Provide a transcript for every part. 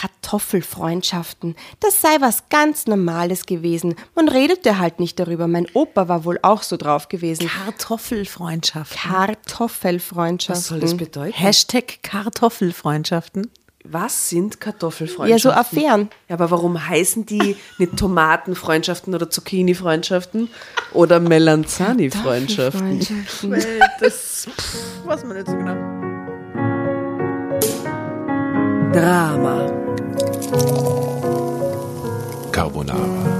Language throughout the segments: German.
Kartoffelfreundschaften. Das sei was ganz Normales gewesen. Man redete halt nicht darüber. Mein Opa war wohl auch so drauf gewesen. Kartoffelfreundschaften. Kartoffelfreundschaften. Was soll das bedeuten? Hashtag Kartoffelfreundschaften. Was sind Ja, Kartoffelfreundschaften? so Affären. Ja, aber warum heißen die nicht Tomatenfreundschaften oder Zucchini-Freundschaften oder Melanzani-Freundschaften? Das, pff, was man nicht so genau. Drama. Carbonara.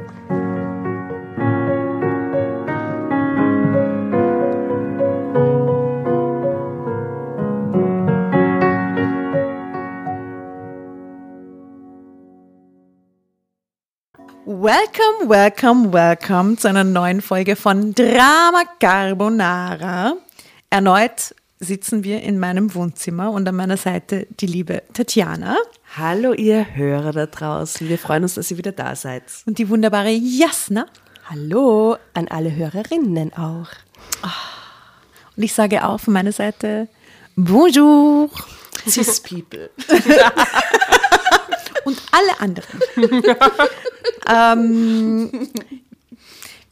Welcome, welcome, welcome zu einer neuen Folge von Drama Carbonara. Erneut sitzen wir in meinem Wohnzimmer und an meiner Seite die liebe Tatjana Hallo ihr Hörer da draußen. Wir freuen uns, dass ihr wieder da seid. und die wunderbare Jasna. Hallo an alle Hörerinnen auch. Und ich sage auch von meiner Seite Bonjour Cis People. und alle anderen. ähm,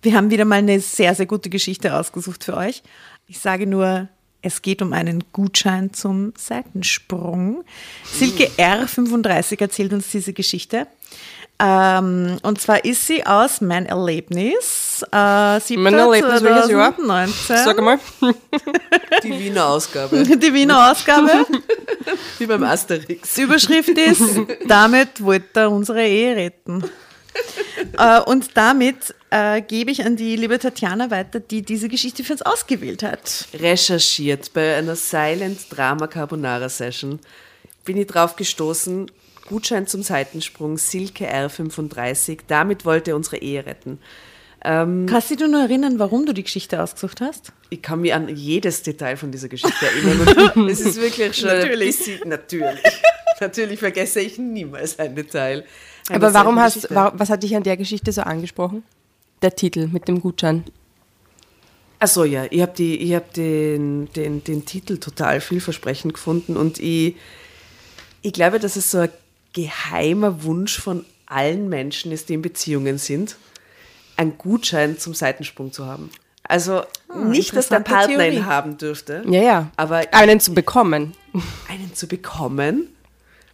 wir haben wieder mal eine sehr, sehr gute Geschichte ausgesucht für euch. Ich sage nur, es geht um einen Gutschein zum Seitensprung. Silke R35 erzählt uns diese Geschichte. Ähm, und zwar ist sie aus Mein Erlebnis. Äh, siebter Mein Erlebnis, welches Jahr? 2019. mal. Die Wiener Ausgabe. Die Wiener Ausgabe. Wie beim Asterix. Die Überschrift ist, damit wollte er unsere Ehe retten. äh, und damit äh, gebe ich an die liebe Tatjana weiter, die diese Geschichte für uns ausgewählt hat. Recherchiert bei einer Silent Drama Carbonara Session bin ich drauf gestoßen. Gutschein zum Seitensprung, Silke R35. Damit wollte er unsere Ehe retten. Kannst du dich nur erinnern, warum du die Geschichte ausgesucht hast? Ich kann mich an jedes Detail von dieser Geschichte erinnern. Es ist wirklich schon Natürlich. bisschen, natürlich. natürlich vergesse ich niemals ein Detail. einer Aber warum hast, was hat dich an der Geschichte so angesprochen? Der Titel mit dem Gutschein. Ach so, ja, ich habe hab den, den, den Titel total vielversprechend gefunden und ich, ich glaube, dass es so ein geheimer Wunsch von allen Menschen ist, die in Beziehungen sind, einen Gutschein zum Seitensprung zu haben. Also nicht, dass der Partner Theorie. ihn haben dürfte, Ja, ja. aber Einen zu bekommen. einen zu bekommen,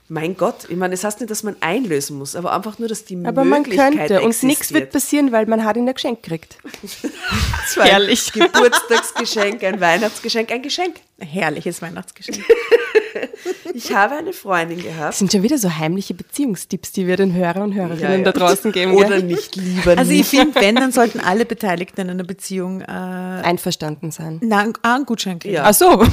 mein Gott, ich meine, das heißt nicht, dass man einlösen muss, aber einfach nur, dass die Aber man Möglichkeit könnte. Und nichts wird passieren, weil man hat ihn ja geschenkt gekriegt. Zwei Herrlich. Geburtstagsgeschenk, ein Weihnachtsgeschenk, ein Geschenk. Herrliches Weihnachtsgeschenk. Ich habe eine Freundin Das gehabt. sind schon wieder so heimliche Beziehungstipps, die wir den Hörer und Hörerinnen Ja, ja. da draußen geben. Oder gell? nicht lieber Also ich nicht. finde, wenn, dann sollten alle Beteiligten in einer Beziehung äh, Einverstanden sein. na, einen Gutschein kriegen. Ja. Ach so.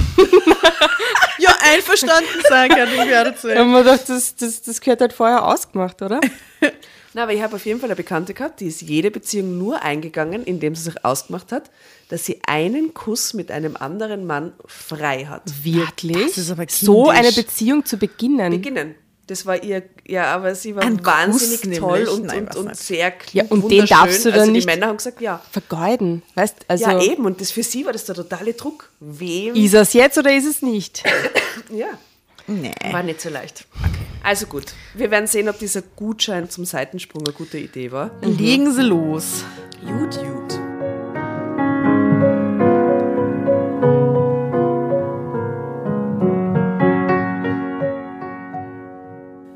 Ja einverstanden sein kann ich gerade Ich hab mir gedacht, das, das, das gehört halt vorher ausgemacht, oder? Na, aber ich habe auf jeden Fall eine Bekannte gehabt, die ist jede Beziehung nur eingegangen, indem sie sich ausgemacht hat, dass sie einen Kuss mit einem anderen Mann frei hat. Wirklich? Das ist aber so kindisch. eine Beziehung zu beginnen. Beginnen. Das war ihr, ja, aber sie war Ein wahnsinnig Kuss toll nämlich? und, Nein, und, und sehr klug, Ja, und den darfst du dann also die nicht- Männer haben gesagt, ja. Vergeuden. Weißt also, ja, eben. Und das für sie war das der totale Druck. Wem? ist es jetzt oder ist es nicht? Ja. Nee. War nicht so leicht. Also gut, wir werden sehen, ob dieser Gutschein zum Seitensprung eine gute Idee war. Legen Sie los. Gut, gut.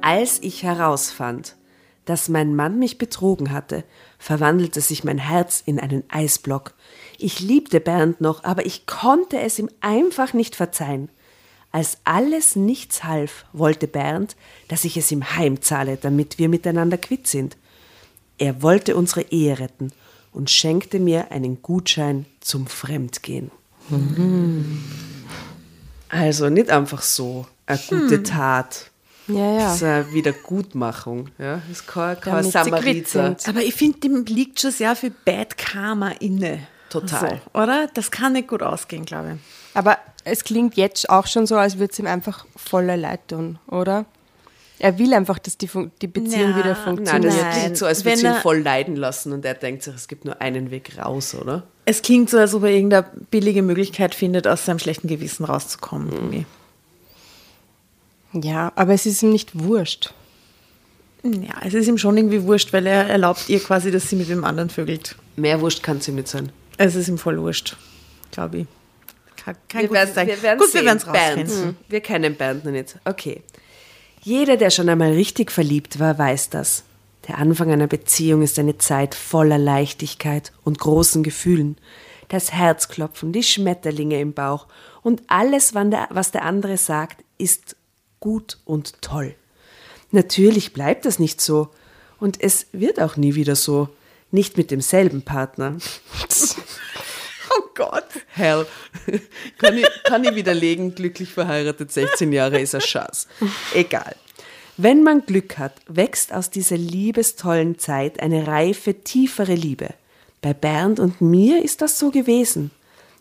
Als ich herausfand, dass mein Mann mich betrogen hatte, verwandelte sich mein Herz in einen Eisblock. Ich liebte Bernd noch, aber ich konnte es ihm einfach nicht verzeihen. Als alles nichts half, wollte Bernd, dass ich es ihm heimzahle, damit wir miteinander quitt sind. Er wollte unsere Ehe retten und schenkte mir einen Gutschein zum Fremdgehen. Also nicht einfach so eine gute Tat. Ja, ja. Das ist eine Wiedergutmachung. Ja? Das ist kein, kein Samariter. Aber ich finde, dem liegt schon sehr viel Bad Karma inne. Total. So, oder? Das kann nicht gut ausgehen, glaube ich. Aber es klingt jetzt auch schon so, als würde es ihm einfach voller Leid tun, oder? Er will einfach, dass die, Fun- die Beziehung Ja, wieder Nein, funktioniert. das Nein. klingt so, als würde sie ihn voll leiden lassen und er denkt sich, es gibt nur einen Weg raus, oder? Es klingt so, als ob er irgendeine billige Möglichkeit findet, aus seinem schlechten Gewissen rauszukommen. irgendwie. Ja, aber es ist ihm nicht wurscht. Ja, es ist ihm schon irgendwie wurscht, weil er erlaubt ihr quasi, dass sie mit dem anderen vögelt. Mehr Wurscht kann es ihm nicht sein. Es ist ihm voll wurscht, glaube ich. Kein, kein Wir gutes werden, wir werden Gut, sehen. wir werden es rausfinden. Wir kennen Bernd noch nicht. Okay. Jeder, der schon einmal richtig verliebt war, weiß das. Der Anfang einer Beziehung ist eine Zeit voller Leichtigkeit und großen Gefühlen. Das Herzklopfen, die Schmetterlinge im Bauch und alles, was der andere sagt, ist gut und toll. Natürlich bleibt das nicht so und es wird auch nie wieder so. Nicht mit demselben Partner. Oh Gott. Hell. kann, ich, kann ich widerlegen, glücklich verheiratet, 16 Jahre ist ein Schatz. Egal. Wenn man Glück hat, wächst aus dieser liebestollen Zeit eine reife, tiefere Liebe. Bei Bernd und mir ist das so gewesen.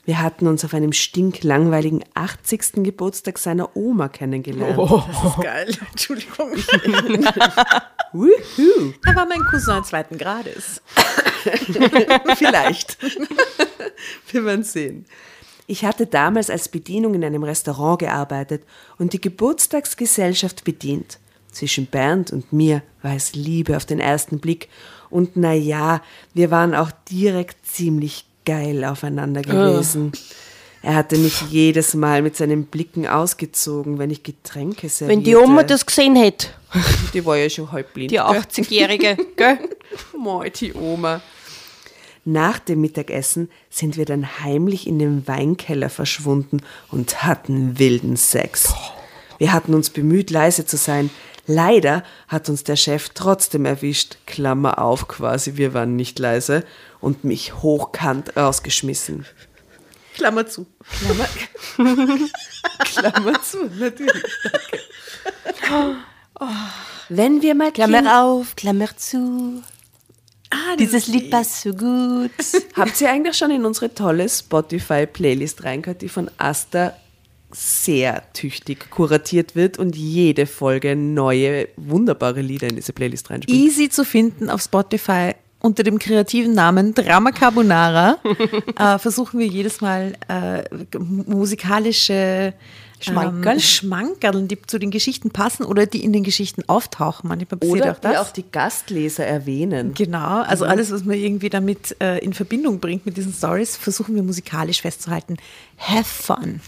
Wir hatten uns auf einem stinklangweiligen 80. Geburtstag seiner Oma kennengelernt. Das ist geil. Entschuldigung. Wuhu. Er war mein Cousin zweiten Grades. Vielleicht. Wir werden sehen. Ich hatte damals als Bedienung in einem Restaurant gearbeitet und die Geburtstagsgesellschaft bedient. Zwischen Bernd und mir war es Liebe auf den ersten Blick. Und na ja, wir waren auch direkt ziemlich geil aufeinander gewesen. Er hatte mich jedes Mal mit seinen Blicken ausgezogen, wenn ich Getränke servierte. Wenn die Oma das gesehen hätte, Die war ja schon halb blind. die gell? 80-Jährige, gell? Moi, die Oma. Nach dem Mittagessen sind wir dann heimlich in den Weinkeller verschwunden und hatten wilden Sex. Wir hatten uns bemüht, leise zu sein. Leider hat uns der Chef trotzdem erwischt, Klammer auf quasi, wir waren nicht leise, und mich hochkant rausgeschmissen. Klammer zu. Klammer, Klammer zu, natürlich. Danke. Wenn wir mal Klammer auf, Klammer zu. Ah, Dieses Lied passt so gut. Habt ihr eigentlich schon in unsere tolle Spotify-Playlist reingehört, die von Asta sehr tüchtig kuratiert wird und jede Folge neue, wunderbare Lieder in diese Playlist reinspielt? easy zu finden auf Spotify unter dem kreativen Namen Drama Carbonara. äh, versuchen wir jedes Mal äh, musikalische Schmankerl. ähm, Schmankerl, die zu den Geschichten passen oder die in den Geschichten auftauchen. Manchmal passiert Oder auch das. die auch die Gastleser erwähnen. Genau, also alles, was man irgendwie damit äh, in Verbindung bringt mit diesen Stories, versuchen wir musikalisch festzuhalten. Have fun.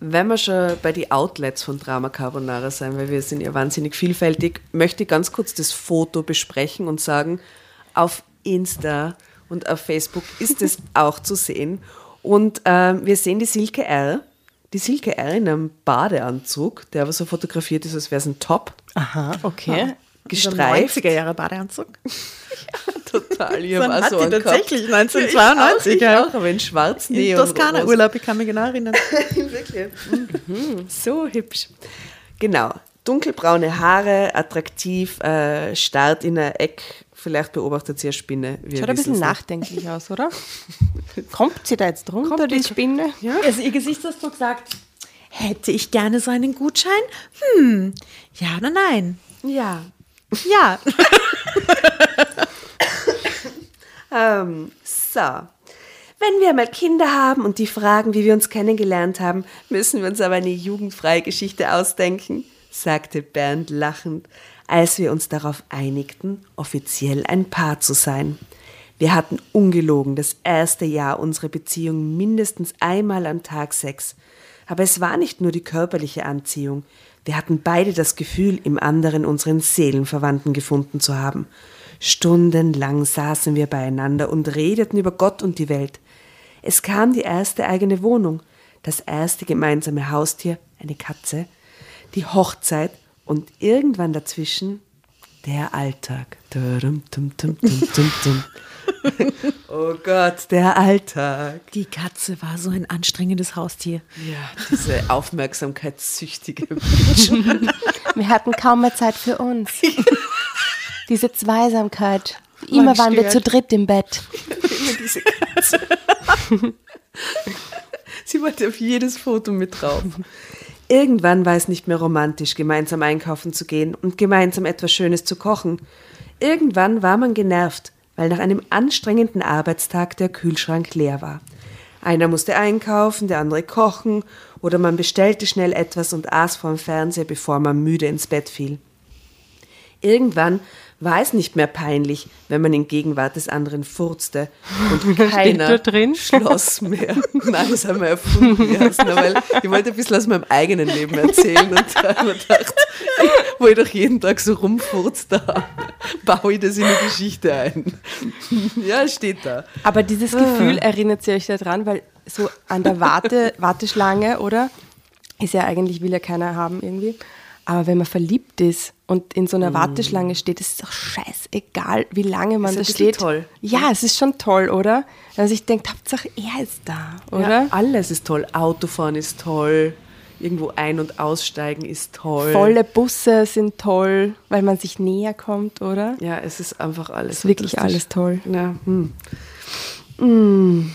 Wenn wir schon bei den Outlets von Drama Carbonara sein, weil wir sind ja wahnsinnig vielfältig, möchte ich ganz kurz das Foto besprechen und sagen, auf Insta und auf Facebook ist es auch zu sehen. Und ähm, wir sehen die Silke R. Die Silke R in einem Badeanzug, der aber so fotografiert ist, als wäre es ein Top. Aha, okay. Gestreift. 90er Jahre Badeanzug. Total. Ich Dann hab auch hat so einen tatsächlich gehabt. 1992, Ich auch, ich ja. auch, aber in schwarz In Neon. Toskana Urlaub, ich kann mich genau erinnern. Wirklich. Mhm. So hübsch. Genau. Dunkelbraune Haare, attraktiv, äh, starrt in ein Eck. Vielleicht beobachtet sie eine Spinne. Wir Schaut ein bisschen nachdenklich aus, oder? Kommt sie da jetzt drunter, Kommt die die- Spinne? Ja. Also ihr Gesichtsausdruck sagt, hätte ich gerne so einen Gutschein? Hm, ja oder nein? Ja. Ja. Ähm, so. Wenn wir mal Kinder haben und die fragen, wie wir uns kennengelernt haben, müssen wir uns aber eine jugendfreie Geschichte ausdenken, sagte Bernd lachend, als wir uns darauf einigten, offiziell ein Paar zu sein. Wir hatten ungelogen das erste Jahr unserer Beziehung mindestens einmal am Tag Sex, Aber es war nicht nur die körperliche Anziehung. Wir hatten beide das Gefühl, im anderen unseren Seelenverwandten gefunden zu haben. Stundenlang saßen wir beieinander und redeten über Gott und die Welt. Es kam die erste eigene Wohnung, das erste gemeinsame Haustier, eine Katze, die Hochzeit und irgendwann dazwischen der Alltag. Oh Gott, der Alltag. Die Katze war so ein anstrengendes Haustier. Ja, diese aufmerksamkeitssüchtige Bitch. Wir hatten kaum mehr Zeit für uns. Diese Zweisamkeit. Immer waren wir zu dritt im Bett. Immer diese Katze. Sie wollte auf jedes Foto mit drauf. Irgendwann war es nicht mehr romantisch, gemeinsam einkaufen zu gehen und gemeinsam etwas Schönes zu kochen. Irgendwann war man genervt, weil nach einem anstrengenden Arbeitstag der Kühlschrank leer war. Einer musste einkaufen, der andere kochen oder man bestellte schnell etwas und aß vorm Fernseher, bevor man müde ins Bett fiel. Irgendwann war es nicht mehr peinlich, wenn man in Gegenwart des anderen furzte und keiner schloss mehr. Nein, das haben wir erfunden, Jasna, weil ich wollte ein bisschen aus meinem eigenen Leben erzählen und da habe ich gedacht, wo ich doch jeden Tag so rumfurzt, da baue ich das in die Geschichte ein. Ja, steht da. Aber dieses Gefühl erinnert sie euch daran, weil so an der Warte, Warteschlange, oder? Ist ja eigentlich, will ja keiner haben irgendwie. Aber wenn man verliebt ist und in so einer Warteschlange steht, ist es doch scheißegal, wie lange man Ist da steht. toll. Ja, es ist schon toll, oder? Also ich denke, Hauptsache er ist da, oder? Ja, alles ist toll. Autofahren ist toll. Irgendwo ein- und aussteigen ist toll. Volle Busse sind toll, weil man sich näher kommt, oder? Ja, es ist einfach alles. Ist wirklich alles toll. Ja, hm. Hm.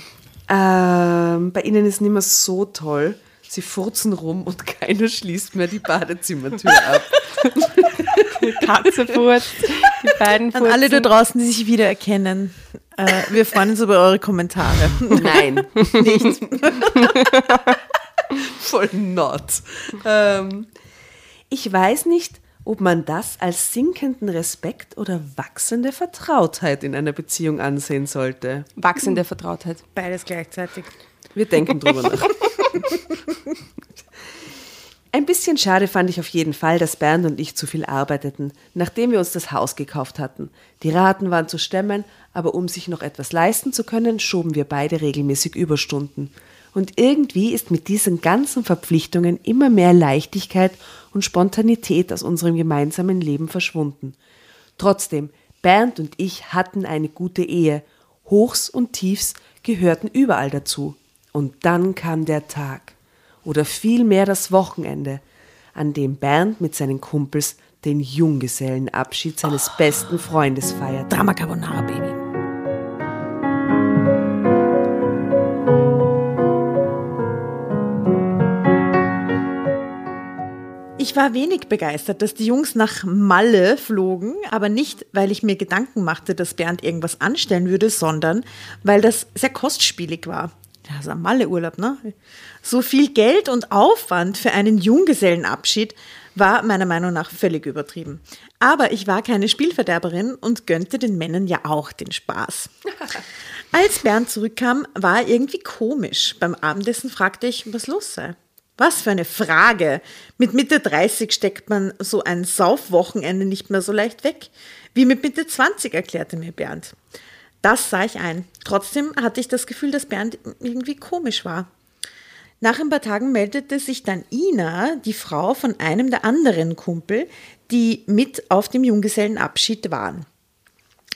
Ähm, bei ihnen ist nicht mehr so toll. Sie furzen rum und keiner schließt mehr die Badezimmertür ab. Katze furzt, die beiden An alle da furzen. draußen, die sich wiedererkennen, äh, wir freuen uns über eure Kommentare. Nein, nicht. Voll not. Ähm, ich weiß nicht, ob man das als sinkenden Respekt oder wachsende Vertrautheit in einer Beziehung ansehen sollte. Wachsende Vertrautheit. Beides gleichzeitig. Wir denken drüber nach. Ein bisschen schade fand ich auf jeden Fall, dass Bernd und ich zu viel arbeiteten, nachdem wir uns das Haus gekauft hatten. Die Raten waren zu stemmen, aber um sich noch etwas leisten zu können, schoben wir beide regelmäßig Überstunden. Und irgendwie ist mit diesen ganzen Verpflichtungen immer mehr Leichtigkeit und Spontanität aus unserem gemeinsamen Leben verschwunden. Trotzdem, Bernd und ich hatten eine gute Ehe. Hochs und Tiefs gehörten überall dazu. Und dann kam der Tag, oder vielmehr das Wochenende, an dem Bernd mit seinen Kumpels den Junggesellenabschied seines besten Freundes feierte. Drama Carbonara, Baby. Ich war wenig begeistert, dass die Jungs nach Malle flogen, aber nicht, weil ich mir Gedanken machte, dass Bernd irgendwas anstellen würde, sondern weil das sehr kostspielig war. Ja, so ein Malle-Urlaub, ne? So viel Geld und Aufwand für einen Junggesellenabschied war meiner Meinung nach völlig übertrieben. Aber ich war keine Spielverderberin und gönnte den Männern ja auch den Spaß. Als Bernd zurückkam, war er irgendwie komisch. Beim Abendessen fragte ich, was los sei. Was für eine Frage. Mit Mitte 30 steckt man so ein Saufwochenende nicht mehr so leicht weg. Wie mit Mitte 20, erklärte mir Bernd. Das sah ich ein. Trotzdem hatte ich das Gefühl, dass Bernd irgendwie komisch war. Nach ein paar Tagen meldete sich dann Ina, die Frau von einem der anderen Kumpel, die mit auf dem Junggesellenabschied waren.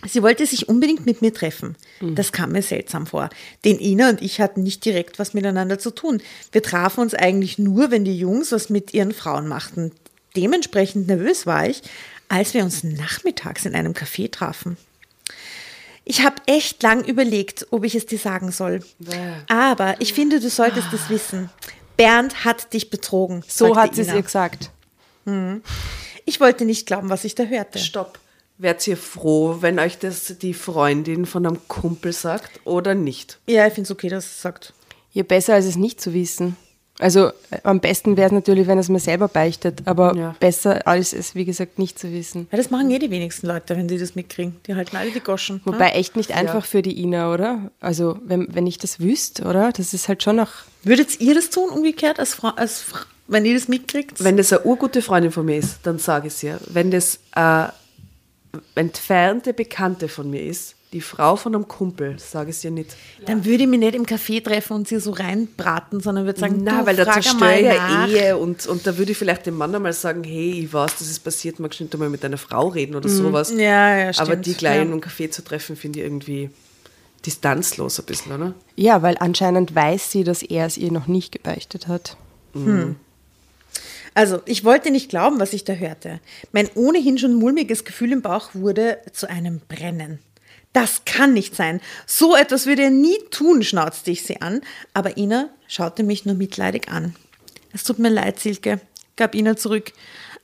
Sie wollte sich unbedingt mit mir treffen. Das kam mir seltsam vor. Denn Ina und ich hatten nicht direkt was miteinander zu tun. Wir trafen uns eigentlich nur, wenn die Jungs was mit ihren Frauen machten. Dementsprechend nervös war ich, als wir uns nachmittags in einem Café trafen. Ich habe echt lang überlegt, ob ich es dir sagen soll. Aber ich finde, du solltest es wissen. Bernd hat dich betrogen. So hat sie es ihr gesagt. Ich wollte nicht glauben, was ich da hörte. Stopp. Wärt ihr froh, wenn euch das die Freundin von einem Kumpel sagt oder nicht? Ja, ich finde es okay, dass es sagt. Ja, besser als es nicht zu wissen. Also äh, am besten wäre es natürlich, wenn er es mir selber beichtet, aber Ja. besser als es, wie gesagt, nicht zu wissen. Ja, das machen eh die wenigsten Leute, wenn sie das mitkriegen. Die halten alle die Goschen. ne? Wobei echt nicht einfach für die Ina, oder? Also wenn, wenn ich das wüsste, oder? Das ist halt schon noch... Würdet ihr das tun, umgekehrt, als Frau, als Fra wenn ihr das mitkriegt? Wenn das eine urgute Freundin von mir ist, dann sage ich es ihr. Wenn das eine entfernte Bekannte von mir ist, die Frau von einem Kumpel, sage ich es ihr nicht. Dann würde ich mich nicht im Café treffen und sie so reinbraten, sondern würde sagen, Na, du, weil da zerstöre nach. eine Ehe und, und da würde ich vielleicht dem Mann einmal sagen, hey, ich weiß, das ist passiert, magst du nicht einmal mit deiner Frau reden oder sowas. Mhm. Ja, ja, Aber stimmt. die gleich Ja. in einem Café zu treffen, finde ich irgendwie distanzlos ein bisschen, oder? Ja, weil anscheinend weiß sie, dass er es ihr noch nicht gebeichtet hat. Also, ich wollte nicht glauben, was ich da hörte. Mein ohnehin schon mulmiges Gefühl im Bauch wurde zu einem Brennen. Das kann nicht sein. So etwas würde er nie tun, schnauzte ich sie an. Aber Ina schaute mich nur mitleidig an. Es tut mir leid, Silke, gab Ina zurück.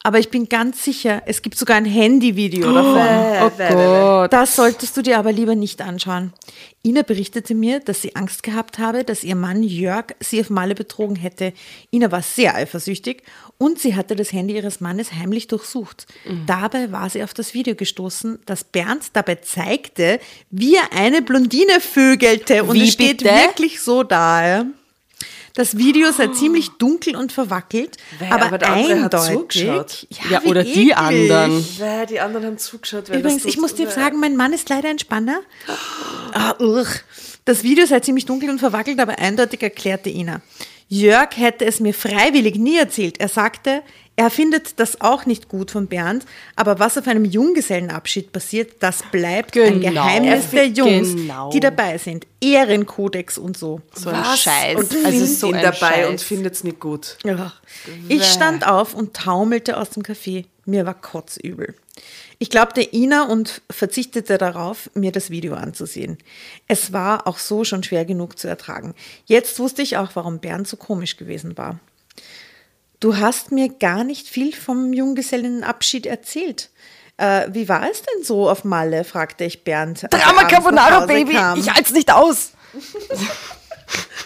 Aber ich bin ganz sicher, es gibt sogar ein Handyvideo davon. Oh Gott. Das solltest du dir aber lieber nicht anschauen. Ina berichtete mir, dass sie Angst gehabt habe, dass ihr Mann Jörg sie auf Malle betrogen hätte. Ina war sehr eifersüchtig und sie hatte das Handy ihres Mannes heimlich durchsucht. Dabei war sie auf das Video gestoßen, das Bernd dabei zeigte, wie er eine Blondine vögelte. Und Wie es steht bitte? wirklich so da. Ja. Das Video sei ziemlich dunkel und verwackelt, Weh, aber, aber der andere hat eindeutig. zugeschaut. Ja, wie oder die eklig. anderen. Weil die anderen haben zugeschaut. Übrigens, ich muss dir sagen, mein Mann ist leider ein Spanner. Ah. Das Video sei ziemlich dunkel und verwackelt, aber eindeutig erklärte Ina. Jörg hätte es mir freiwillig nie erzählt. Er sagte, er findet das auch nicht gut von Bernd, aber was auf einem Junggesellenabschied passiert, das bleibt ein Genau. Geheimnis der Jungs, Genau. die dabei sind. Ehrenkodex und so. So ein Was? Scheiß. Und also so ihn ein dabei Scheiß. und findet es nicht gut. Ja. Ich stand auf und taumelte aus dem Café. Mir war kotzübel. Ich glaubte Ina und verzichtete darauf, mir das Video anzusehen. Es war auch so schon schwer genug zu ertragen. Jetzt wusste ich auch, warum Bernd so komisch gewesen war. Du hast mir gar nicht viel vom Junggesellenabschied erzählt. Äh, wie war es denn so auf Malle? fragte ich Bernd. er Drama Hause Baby! kam. Ich halt's nicht aus!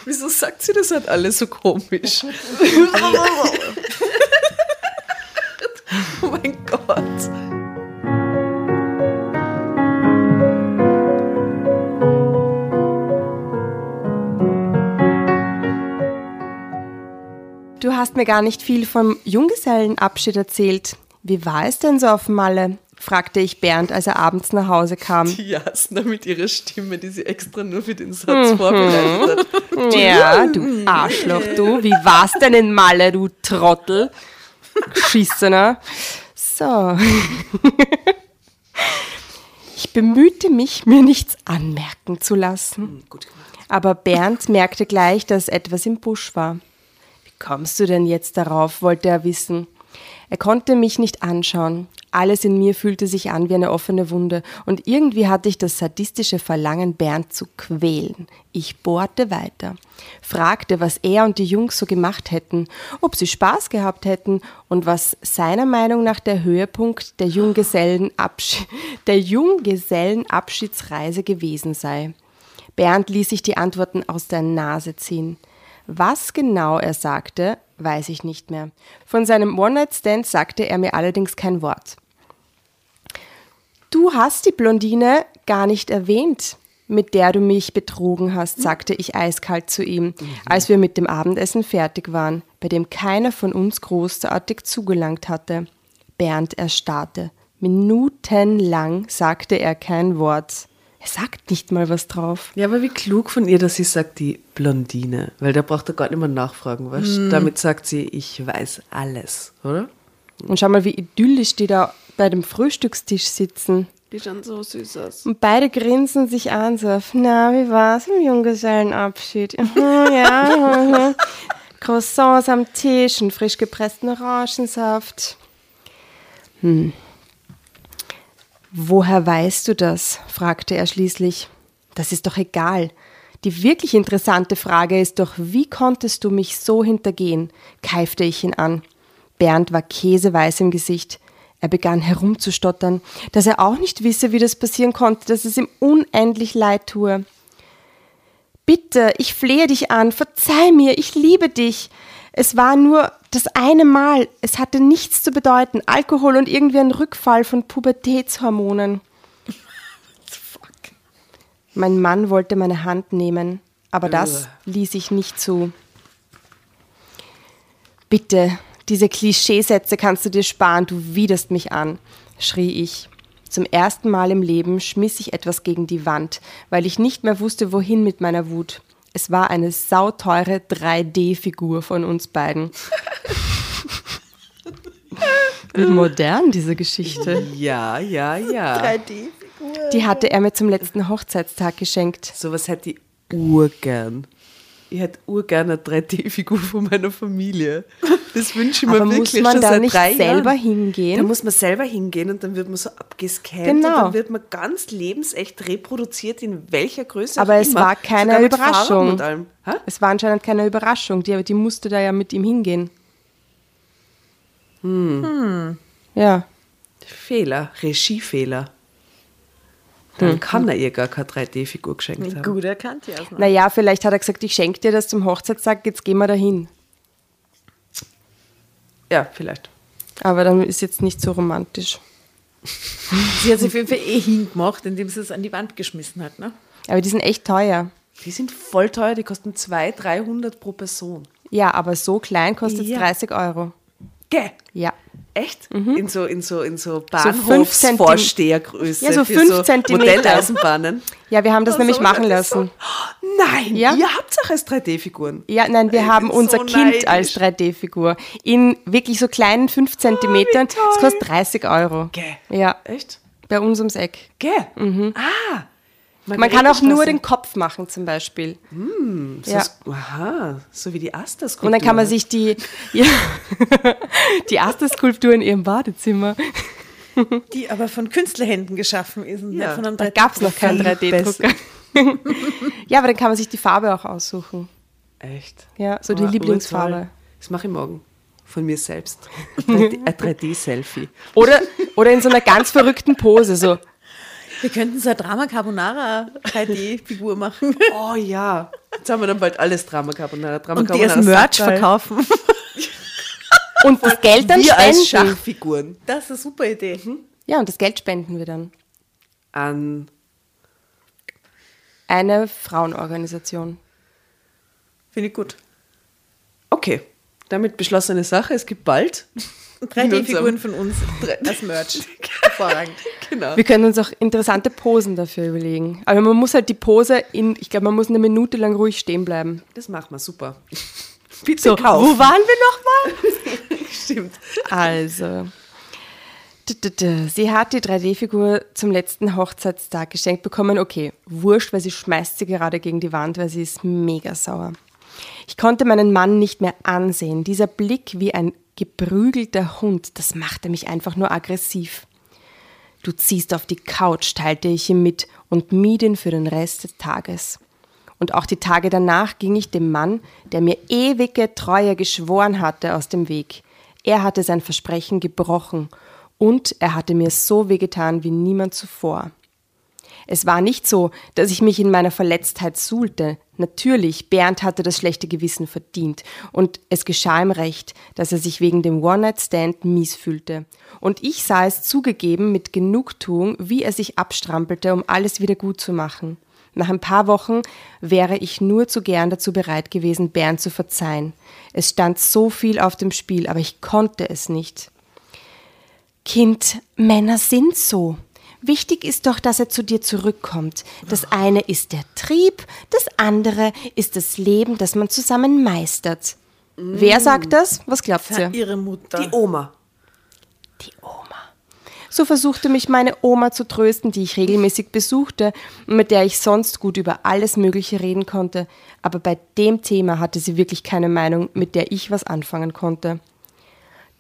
Wieso sagt sie das halt alles so komisch? oh mein Gott. Du hast mir gar nicht viel vom Junggesellenabschied erzählt. Wie war es denn so auf Malle? fragte ich Bernd, als er abends nach Hause kam. Die Jasna mit ihrer Stimme, die sie extra nur für den Satz vorbereitet hat. Ja, du Arschloch, du. Wie war's denn in Malle, du Trottel? Geschissener. So. Ich bemühte mich, mir nichts anmerken zu lassen. Gemacht. Aber Bernd merkte gleich, dass etwas im Busch war. Kommst du denn jetzt darauf? wollte er wissen. Er konnte mich nicht anschauen. Alles in mir fühlte sich an wie eine offene Wunde und irgendwie hatte ich das sadistische Verlangen, Bernd zu quälen. Ich bohrte weiter, fragte, was er und die Jungs so gemacht hätten, ob sie Spaß gehabt hätten und was seiner Meinung nach der Höhepunkt der Junggesellenabschied, der Junggesellenabschiedsreise gewesen sei. Bernd ließ sich die Antworten aus der Nase ziehen. Was genau er sagte, weiß ich nicht mehr. Von seinem One-Night-Stand sagte er mir allerdings kein Wort. Du hast die Blondine gar nicht erwähnt, mit der du mich betrogen hast, sagte ich eiskalt zu ihm, als wir mit dem Abendessen fertig waren, bei dem keiner von uns großartig zugelangt hatte. Bernd erstarrte. Minutenlang sagte er kein Wort. Er sagt nicht mal was drauf. Ja, aber wie klug von ihr, dass sie sagt, die Blondine. Weil da braucht er gar nicht mehr nachfragen, weißt du? Damit sagt sie, ich weiß alles, oder? Und schau mal, wie idyllisch die da bei dem Frühstückstisch sitzen. Die schauen so süß aus. Und beide grinsen sich an, so, auf, na, wie war's im Junggesellenabschied? Mhm, ja, mhm. Croissants am Tisch und frisch gepressten Orangensaft. Hm. Woher weißt du das? fragte er schließlich. Das ist doch egal. Die wirklich interessante Frage ist doch, wie konntest du mich so hintergehen? keifte ich ihn an. Bernd war käseweiß im Gesicht. Er begann herumzustottern, dass er auch nicht wisse, wie das passieren konnte, dass es ihm unendlich leid tue. Bitte, ich flehe dich an, verzeih mir, ich liebe dich. Es war nur das eine Mal. Es hatte nichts zu bedeuten. Alkohol und irgendwie ein Rückfall von Pubertätshormonen. Mein Mann wollte meine Hand nehmen, aber das ließ ich nicht zu. Bitte, diese Klischeesätze kannst du dir sparen, du widerst mich an, schrie ich. Zum ersten Mal im Leben schmiss ich etwas gegen die Wand, weil ich nicht mehr wusste, wohin mit meiner Wut. Es war eine sauteure 3D-Figur von uns beiden. Wie modern diese Geschichte. Ja, ja, ja. 3D-Figur. Die hatte er mir zum letzten Hochzeitstag geschenkt. Sowas hätte ich urgern. Ich hätte urgern eine 3D-Figur von meiner Familie. Das wünsche ich mir Aber muss wirklich man schon da seit nicht drei selber Jahren. hingehen? Da muss man selber hingehen und dann wird man so abgescannt Genau. und dann wird man ganz lebensecht reproduziert, in welcher Größe Aber es immer. war keine Sogar Überraschung. Es war anscheinend keine Überraschung. Die, die musste da ja mit ihm hingehen. Hm. Ja. Fehler, Regiefehler. Dann Hm. kann er ihr gar keine 3D-Figur geschenkt haben. Gut erkannt, ja. Naja, vielleicht hat er gesagt, ich schenke dir das zum Hochzeitstag, jetzt gehen wir dahin. Ja, vielleicht. Aber dann ist jetzt nicht so romantisch. Sie hat es auf jeden Fall eh hingemacht, indem sie es an die Wand geschmissen hat. Ne? Aber die sind echt teuer. Die sind voll teuer, die kosten 200, 300 pro Person. Ja, aber so klein kostet es Ja. 30 Euro. Gell? Ja. Echt? In so, in so, in so Bahnhofsvorstehergröße. Ja, so für fünf Zentimeter. Modelleisenbahnen. Ja, wir haben das Oh, nämlich so, machen das ist lassen. Nein, Ja? ihr habt auch als 3D-Figuren. Ja, nein, wir Ich haben unser so Kind neidisch. als 3D-Figur. In wirklich so kleinen 5 Zentimetern. toll. Das kostet 30 Euro. Gell? Ja, Echt? bei uns ums Eck. Gell? Ah. Man kann auch nur den Kopf machen zum Beispiel. So, ja. Aha, so wie die Astas. Und dann kann man sich die, ja, die Aster-Skulptur in ihrem Badezimmer, Die aber von Künstlerhänden geschaffen ist und Ja, von einem da gab es noch keinen Viel 3D-Drucker. ja, aber dann kann man sich die Farbe auch aussuchen. Echt? Ja, so die Ah, Lieblingsfarbe. Das mache ich morgen. Von mir selbst. Ein 3D-Selfie. Oder, oder in so einer ganz verrückten Pose, so. Wir könnten so eine Drama Carbonara 3D-Figur machen Oh ja. Jetzt haben wir dann bald alles Drama Carbonara. Drama und die als Merch verkaufen. Und das Geld dann Wir als spenden. Schachfiguren. Das ist eine super Idee. Ja, und das Geld spenden wir dann. An Eine Frauenorganisation. Finde ich gut. Okay, damit beschlossene Sache. Es gibt bald. 3D-Figuren von uns als Merch. Hervorragend. Genau. Wir können uns auch interessante Posen dafür überlegen. Aber man muss halt die Pose in, ich glaube, man muss eine Minute lang ruhig stehen bleiben. Das machen wir super. Bitte So, kauf. wo waren wir nochmal? Stimmt. Also, sie hat die 3D-Figur zum letzten Hochzeitstag geschenkt bekommen. Okay, wurscht, weil sie schmeißt sie gerade gegen die Wand, weil sie ist mega sauer. Ich konnte meinen Mann nicht mehr ansehen. Dieser Blick wie ein geprügelter Hund, das machte mich einfach nur aggressiv. Du ziehst auf die Couch, teilte ich ihm mit und mied ihn für den Rest des Tages. Und auch die Tage danach ging ich dem Mann, der mir ewige Treue geschworen hatte, aus dem Weg. Er hatte sein Versprechen gebrochen und er hatte mir so wehgetan wie niemand zuvor. Es war nicht so, dass ich mich in meiner Verletztheit suhlte. Natürlich, Bernd hatte das schlechte Gewissen verdient. Und es geschah ihm recht, dass er sich wegen dem One-Night-Stand mies fühlte. Und ich sah es zugegeben mit Genugtuung, wie er sich abstrampelte, um alles wieder gut zu machen. Nach ein paar Wochen wäre ich nur zu gern dazu bereit gewesen, Bernd zu verzeihen. Es stand so viel auf dem Spiel, aber ich konnte es nicht. Kind, Männer sind so. Wichtig ist doch, dass er zu dir zurückkommt. Das eine ist der Trieb, das andere ist das Leben, das man zusammen meistert. Wer sagt das? Was glaubt ihr? Ihre Mutter. Die Oma. Die Oma. So versuchte mich meine Oma zu trösten, die ich regelmäßig besuchte und mit der ich sonst gut über alles Mögliche reden konnte. Aber bei dem Thema hatte sie wirklich keine Meinung, mit der ich was anfangen konnte.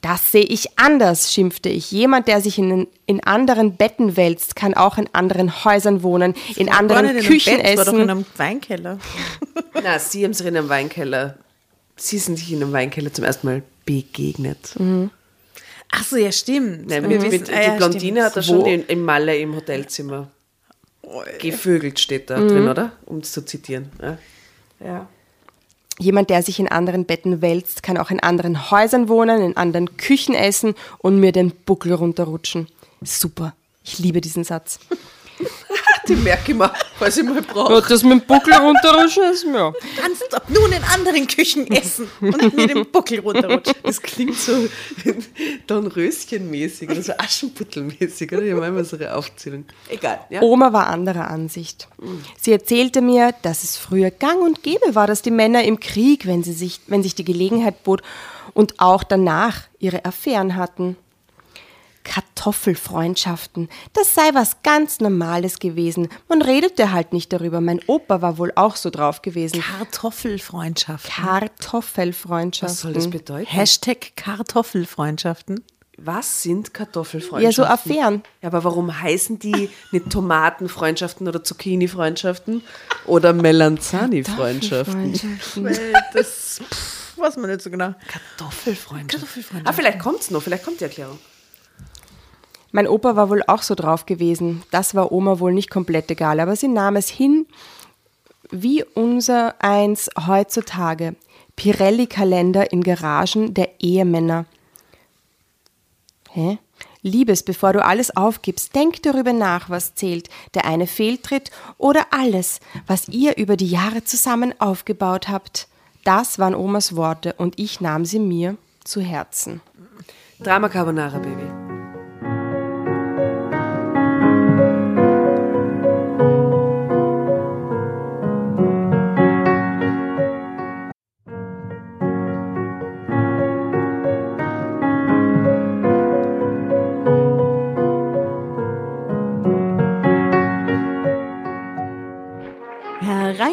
Das sehe ich anders, schimpfte ich. Jemand, der sich in, in anderen Betten wälzt, kann auch in anderen Häusern wohnen, in anderen in einem Küchen Bett, war doch in essen. einem Weinkeller. Na, sie haben sich in einem Weinkeller. Sie sind sich in einem Weinkeller zum ersten Mal begegnet. Ach so, ja, stimmt. Nein, mit, mit, ah, die ja, Blondine stimmt. hat er schon in, in Malle im Hotelzimmer gevögelt, steht da drin, oder? Um es zu zitieren. Ja. ja. Jemand, der sich in anderen Betten wälzt, kann auch in anderen Häusern wohnen, in anderen Küchen essen und mir den Buckel runterrutschen. Super. Ich liebe diesen Satz. Die merke ich mir, falls ich mal Ja, brauche. das mit dem Buckel runterrutschen ist mir. Kannst ab nun in anderen Küchen essen und mir den Buckel runterrutschen. Das klingt so Dornröschen-mäßig oder so Aschenputtel-mäßig, oder? Ich immer so eine Aufzählung. Egal, ja. Oma war anderer Ansicht. Sie erzählte mir, dass es früher gang und gäbe war, dass die Männer im Krieg, wenn, sie sich, wenn sich die Gelegenheit bot, und auch danach ihre Affären hatten. Kartoffelfreundschaften, das sei was ganz Normales gewesen. Man redete halt nicht darüber. Mein Opa war wohl auch so drauf gewesen. Kartoffelfreundschaft. Kartoffelfreundschaften. Was soll das bedeuten? Hashtag Kartoffelfreundschaften. Was sind Ja, Kartoffelfreundschaften? so Affären. Ja, aber warum heißen die nicht Tomatenfreundschaften oder Zucchini-Freundschaften oder Melanzani-Freundschaften? Das pff, weiß man nicht so genau. Kartoffelfreundschaften. Kartoffelfreundschaften. Ah, vielleicht kommt es noch, vielleicht kommt die Erklärung. Mein Opa war wohl auch so drauf gewesen. Das war Oma wohl nicht komplett egal, aber sie nahm es hin, wie unser eins heutzutage. Pirelli-Kalender in Garagen der Ehemänner. Hä? Liebes, bevor du alles aufgibst, denk darüber nach, was zählt. Der eine Fehltritt oder alles, was ihr über die Jahre zusammen aufgebaut habt. Das waren Omas Worte und ich nahm sie mir zu Herzen. Drama Carbonara, Baby.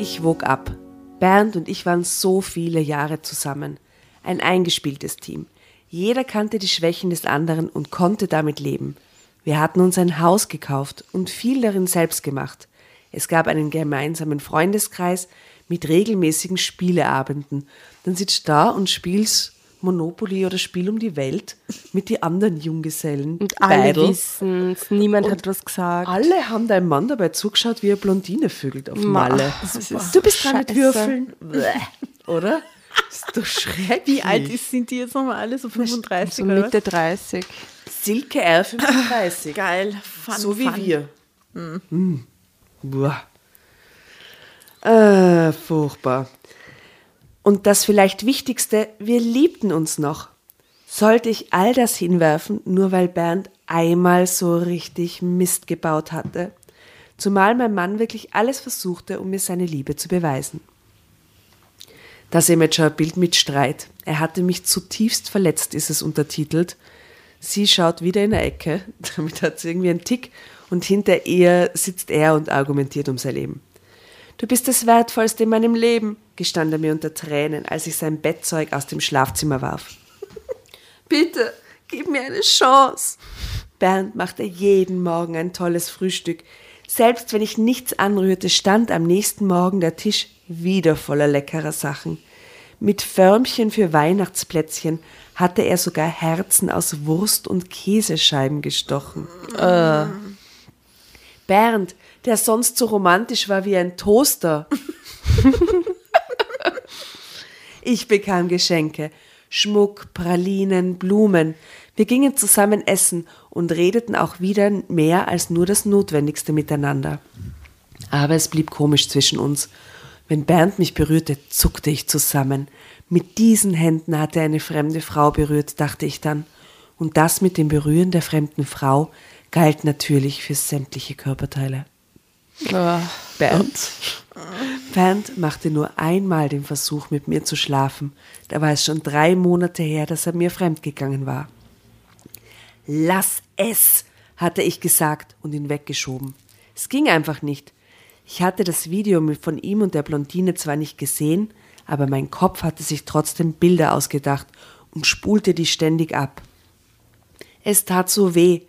Ich wog ab. Bernd und ich waren so viele Jahre zusammen. Ein eingespieltes Team. Jeder kannte die Schwächen des anderen und konnte damit leben. Wir hatten uns ein Haus gekauft und viel darin selbst gemacht. Es gab einen gemeinsamen Freundeskreis mit regelmäßigen Spieleabenden. Dann sitzt da und spielst Monopoly oder Spiel um die Welt mit den anderen Junggesellen. Und alle wissen's, niemand hat was gesagt. Alle haben deinem Mann dabei zugeschaut, wie er Blondine vögelt auf Malle. ist Du bist dran mit. Würfeln. Oder? ist doch schrecklich. Wie alt ist, sind die jetzt nochmal alle? So 35 So oder was? Mitte 30. Silke R35. Geil. Fun, so wie fun. wir. Mm. Boah. Äh, furchtbar. Und das vielleicht Wichtigste, wir liebten uns noch. Sollte ich all das hinwerfen, nur weil Bernd einmal so richtig Mist gebaut hatte? Zumal mein Mann wirklich alles versuchte, um mir seine Liebe zu beweisen. Das Imager-Bild mit Streit. Er hatte mich zutiefst verletzt, ist es untertitelt. Sie schaut wieder in der Ecke, damit hat sie irgendwie einen Tick und hinter ihr sitzt er und argumentiert um sein Leben. Du bist das Wertvollste in meinem Leben, gestand er mir unter Tränen, als ich sein Bettzeug aus dem Schlafzimmer warf. Bitte, gib mir eine Chance. Bernd machte jeden Morgen ein tolles Frühstück. Selbst wenn ich nichts anrührte, stand am nächsten Morgen der Tisch wieder voller leckerer Sachen. Mit Förmchen für Weihnachtsplätzchen hatte er sogar Herzen aus Wurst und Käsescheiben gestochen. Äh. Bernd, der sonst so romantisch war wie ein Toaster. ich bekam Geschenke, Schmuck, Pralinen, Blumen. Wir gingen zusammen essen und redeten auch wieder mehr als nur das Notwendigste miteinander. Aber es blieb komisch zwischen uns. Wenn Bernd mich berührte, zuckte ich zusammen. Mit diesen Händen hatte er eine fremde Frau berührt, dachte ich dann. Und das mit dem Berühren der fremden Frau galt natürlich für sämtliche Körperteile. Bernd. Bernd machte nur einmal den Versuch, mit mir zu schlafen. Da war es schon drei Monate her, dass er mir fremdgegangen war. Lass es, hatte ich gesagt und ihn weggeschoben. Es ging einfach nicht. Ich hatte das Video von ihm und der Blondine zwar nicht gesehen, aber mein Kopf hatte sich trotzdem Bilder ausgedacht und spulte die ständig ab. Es tat so weh.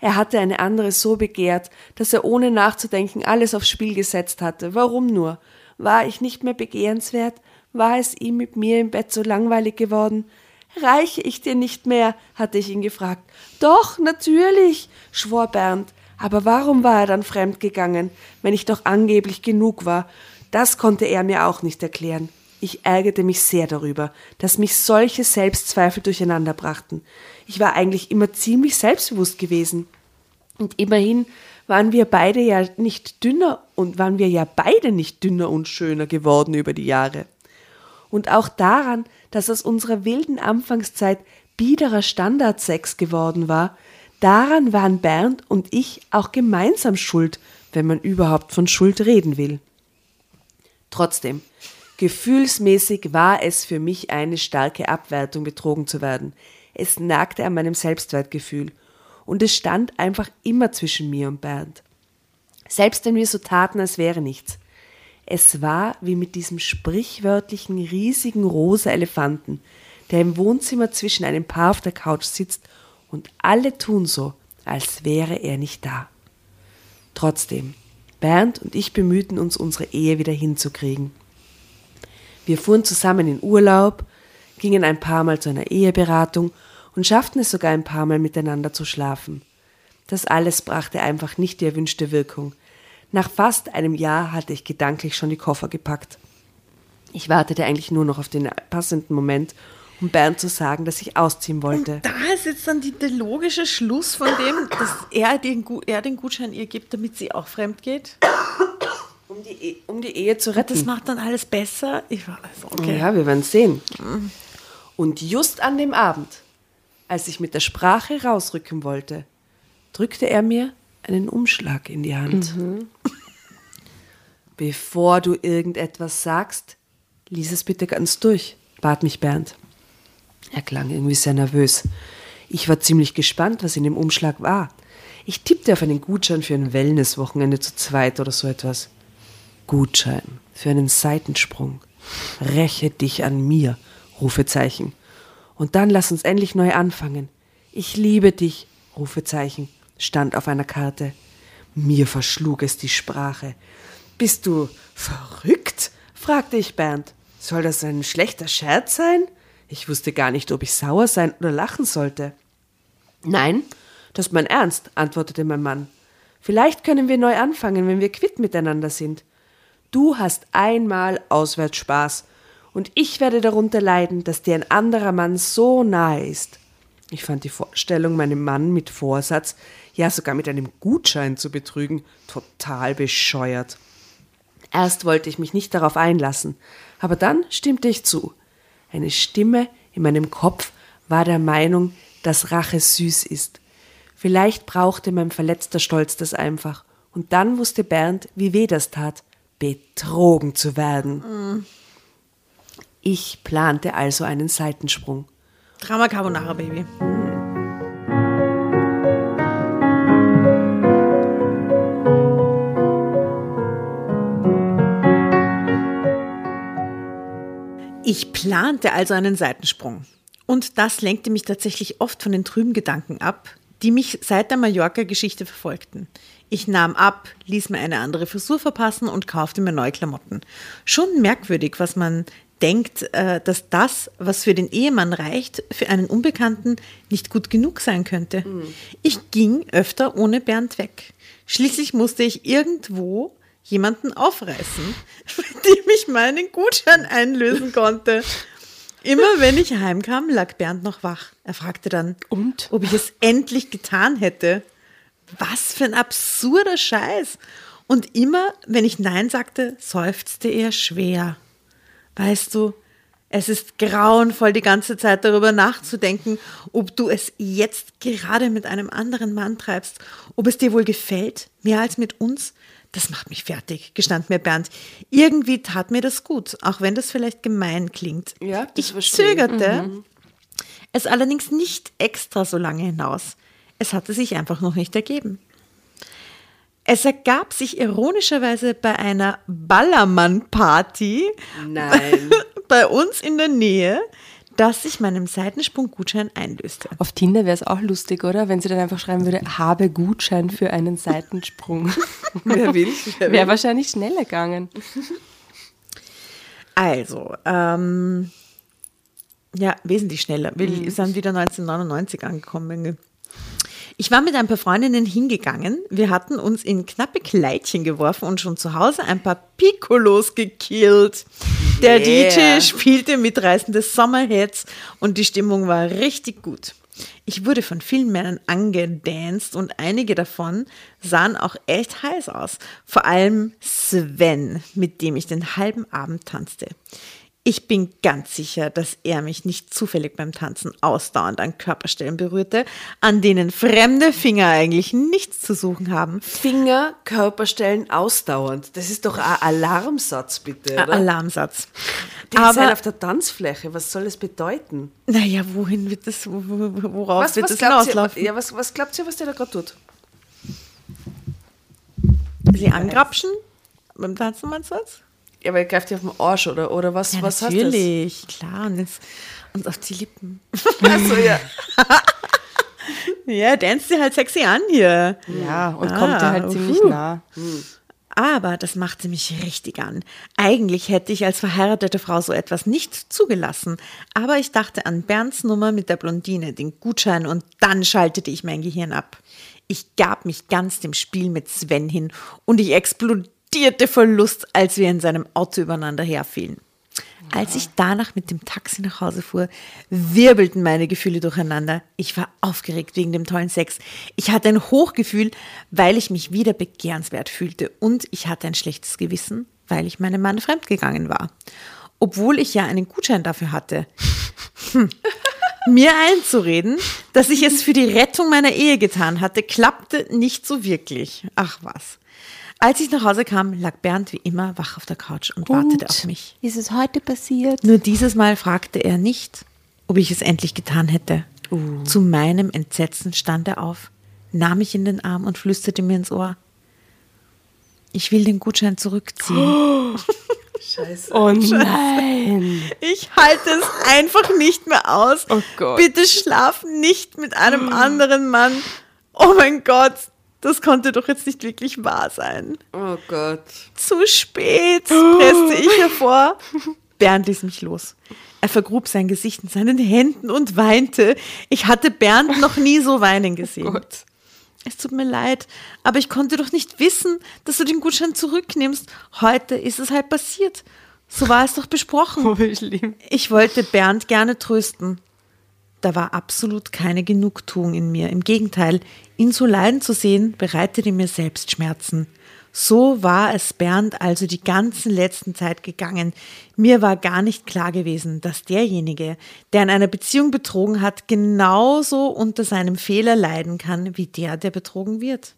Er hatte eine andere so begehrt, dass er ohne nachzudenken alles aufs Spiel gesetzt hatte. Warum nur? War ich nicht mehr begehrenswert? War es ihm mit mir im Bett so langweilig geworden? Reiche ich dir nicht mehr? hatte ich ihn gefragt. Doch, natürlich, schwor Bernd. Aber warum war er dann fremdgegangen, wenn ich doch angeblich genug war? Das konnte er mir auch nicht erklären. Ich ärgerte mich sehr darüber, dass mich solche Selbstzweifel durcheinander brachten. Ich war eigentlich immer ziemlich selbstbewusst gewesen. Und immerhin waren wir beide ja nicht dünner und waren wir ja beide nicht dünner und schöner geworden über die Jahre. Und auch daran, dass aus unserer wilden Anfangszeit biederer Standardsex geworden war, daran waren Bernd und ich auch gemeinsam schuld, wenn man überhaupt von Schuld reden will. Trotzdem, gefühlsmäßig war es für mich eine starke Abwertung, betrogen zu werden. Es nagte an meinem Selbstwertgefühl. Und es stand einfach immer zwischen mir und Bernd. Selbst wenn wir so taten, als wäre nichts. Es war wie mit diesem sprichwörtlichen riesigen rosa Elefanten, der im Wohnzimmer zwischen einem Paar auf der Couch sitzt und alle tun so, als wäre er nicht da. Trotzdem, Bernd und ich bemühten uns, unsere Ehe wieder hinzukriegen. Wir fuhren zusammen in Urlaub, gingen ein paar Mal zu einer Eheberatung und schafften es sogar ein paar Mal miteinander zu schlafen. Das alles brachte einfach nicht die erwünschte Wirkung. Nach fast einem Jahr hatte ich gedanklich schon die Koffer gepackt. Ich wartete eigentlich nur noch auf den passenden Moment, um Bernd zu sagen, dass ich ausziehen wollte. Da ist jetzt dann die, der logische Schluss von dem, dass er den, er den Gutschein ihr gibt, damit sie auch fremd geht. Um die, E- um die Ehe zu retten. Das macht dann alles besser. Ich weiß, okay. Ja, wir werden sehen. Und just an dem Abend, als ich mit der Sprache rausrücken wollte, drückte er mir einen Umschlag in die Hand. Bevor du irgendetwas sagst, lies es bitte ganz durch, bat mich Bernd. Er klang irgendwie sehr nervös. Ich war ziemlich gespannt, was in dem Umschlag war. Ich tippte auf einen Gutschein für ein Wellnesswochenende zu zweit oder so etwas. Gutschein für einen Seitensprung. Räche dich an mir, Rufezeichen. Und dann lass uns endlich neu anfangen. Ich liebe dich, Rufezeichen, stand auf einer Karte. Mir verschlug es die Sprache. Bist du verrückt? fragte ich Bernd. Soll das ein schlechter Scherz sein? Ich wusste gar nicht, ob ich sauer sein oder lachen sollte. Nein, das ist mein Ernst, antwortete mein Mann. Vielleicht können wir neu anfangen, wenn wir quitt miteinander sind. Du hast einmal auswärts Spaß und ich werde darunter leiden, dass dir ein anderer Mann so nahe ist. Ich fand die Vorstellung, meinem Mann mit Vorsatz, ja sogar mit einem Gutschein zu betrügen, total bescheuert. Erst wollte ich mich nicht darauf einlassen, aber dann stimmte ich zu. Eine Stimme in meinem Kopf war der Meinung, dass Rache süß ist. Vielleicht brauchte mein verletzter Stolz das einfach. Und dann wusste Bernd, wie weh das tat, betrogen zu werden. Ich plante also einen Seitensprung. Drama Carbonara, Baby. Ich plante also einen Seitensprung. Und das lenkte mich tatsächlich oft von den trüben Gedanken ab, die mich seit der Mallorca-Geschichte verfolgten. Ich nahm ab, ließ mir eine andere Frisur verpassen und kaufte mir neue Klamotten. Schon merkwürdig, was man denkt, äh, dass das, was für den Ehemann reicht, für einen Unbekannten nicht gut genug sein könnte. Ich ging öfter ohne Bernd weg. Schließlich musste ich irgendwo jemanden aufreißen, mit dem ich meinen Gutschein einlösen konnte. Immer wenn ich heimkam, lag Bernd noch wach. Er fragte dann, Und? ob ich es endlich getan hätte. Was für ein absurder Scheiß. Und immer, wenn ich Nein sagte, seufzte er schwer. Weißt du, es ist grauenvoll, die ganze Zeit darüber nachzudenken, ob du es jetzt gerade mit einem anderen Mann treibst, ob es dir wohl gefällt, mehr als mit uns. Das macht mich fertig, gestand mir Bernd. Irgendwie tat mir das gut, auch wenn das vielleicht gemein klingt. Ja, das ich verstehe ich. zögerte, es allerdings nicht extra so lange hinaus. Es hatte sich einfach noch nicht ergeben. Es ergab sich ironischerweise bei einer Ballermann-Party bei uns in der Nähe, dass ich meinem Seitensprung-Gutschein einlöste. Auf Tinder wäre es auch lustig, oder? Wenn sie dann einfach schreiben würde, habe Gutschein für einen Seitensprung. Wer will? Wer? Wäre wahrscheinlich schneller gegangen. Also, ähm, ja, wesentlich schneller. Wir sind wieder 1999 angekommen. Ich war mit ein paar Freundinnen hingegangen. Wir hatten uns in knappe Kleidchen geworfen und schon zu Hause ein paar Piccolos gekillt. Der Yeah. DJ spielte mitreißende Sommerhits und die Stimmung war richtig gut. Ich wurde von vielen Männern angedanced und einige davon sahen auch echt heiß aus. Vor allem Sven, mit dem ich den halben Abend tanzte. Ich bin ganz sicher, dass er mich nicht zufällig beim Tanzen ausdauernd an Körperstellen berührte, an denen fremde Finger eigentlich nichts zu suchen haben. Finger, Körperstellen ausdauernd. Das ist doch ein Alarmsatz, bitte, oder? Alarmsatz. Der ist halt Aber, auf der Tanzfläche. Was soll das bedeuten? naja, wohin wird das, wo- wo- worauf Was, wird was, das hinauslaufen? ja, was, was glaubt ihr, was der da gerade tut? Sie angrapschen? Beim Tanzen meinst du das? Ja, aber er greift dir auf den Arsch, oder, oder was, Ja, was natürlich, klar. Und, jetzt, und auf die Lippen. das? Achso, ja. Ja, dance sie halt sexy an hier. Ja, und Ah, kommt dir halt ziemlich uhu. nah. Aber das machte mich richtig an. Eigentlich hätte ich als verheiratete Frau so etwas nicht zugelassen. Aber ich dachte an Bernds Nummer mit der Blondine, den Gutschein, und dann schaltete ich mein Gehirn ab. Ich gab mich ganz dem Spiel mit Sven hin und ich explodierte vor Lust, als wir in seinem Auto übereinander herfielen. Als ich danach mit dem Taxi nach Hause fuhr, wirbelten meine Gefühle durcheinander. Ich war aufgeregt wegen dem tollen Sex. Ich hatte ein Hochgefühl, weil ich mich wieder begehrenswert fühlte. Und ich hatte ein schlechtes Gewissen, weil ich meinem Mann fremdgegangen war. Obwohl ich ja einen Gutschein dafür hatte. Hm. Mir einzureden, dass ich es für die Rettung meiner Ehe getan hatte, klappte nicht so wirklich. Ach was. Als ich nach Hause kam, lag Bernd wie immer wach auf der Couch und wartete auf mich. Ist es heute passiert? Nur dieses Mal fragte er nicht, ob ich es endlich getan hätte. Zu meinem Entsetzen stand er auf, nahm mich in den Arm und flüsterte mir ins Ohr. Ich will den Gutschein zurückziehen. Scheiße. Oh nein. Ich halte es einfach nicht mehr aus. Oh Gott. Bitte schlaf nicht mit einem anderen Mann. Oh mein Gott, das konnte doch jetzt nicht wirklich wahr sein. Oh Gott. Zu spät, presste ich hervor. Bernd ließ mich los. Er vergrub sein Gesicht in seinen Händen und weinte. Ich hatte Bernd noch nie so weinen gesehen. Gott. Es tut mir leid, aber ich konnte doch nicht wissen, dass du den Gutschein zurücknimmst. Heute ist es halt passiert. So war es doch besprochen. Oh, schlimm. Ich wollte Bernd gerne trösten. Da war absolut keine Genugtuung in mir. Im Gegenteil, ihn so leiden zu sehen, bereitete mir selbst Schmerzen. So war es Bernd also die ganze letzten Zeit gegangen. Mir war gar nicht klar gewesen, dass derjenige, der in einer Beziehung betrogen hat, genauso unter seinem Fehler leiden kann wie der, der betrogen wird.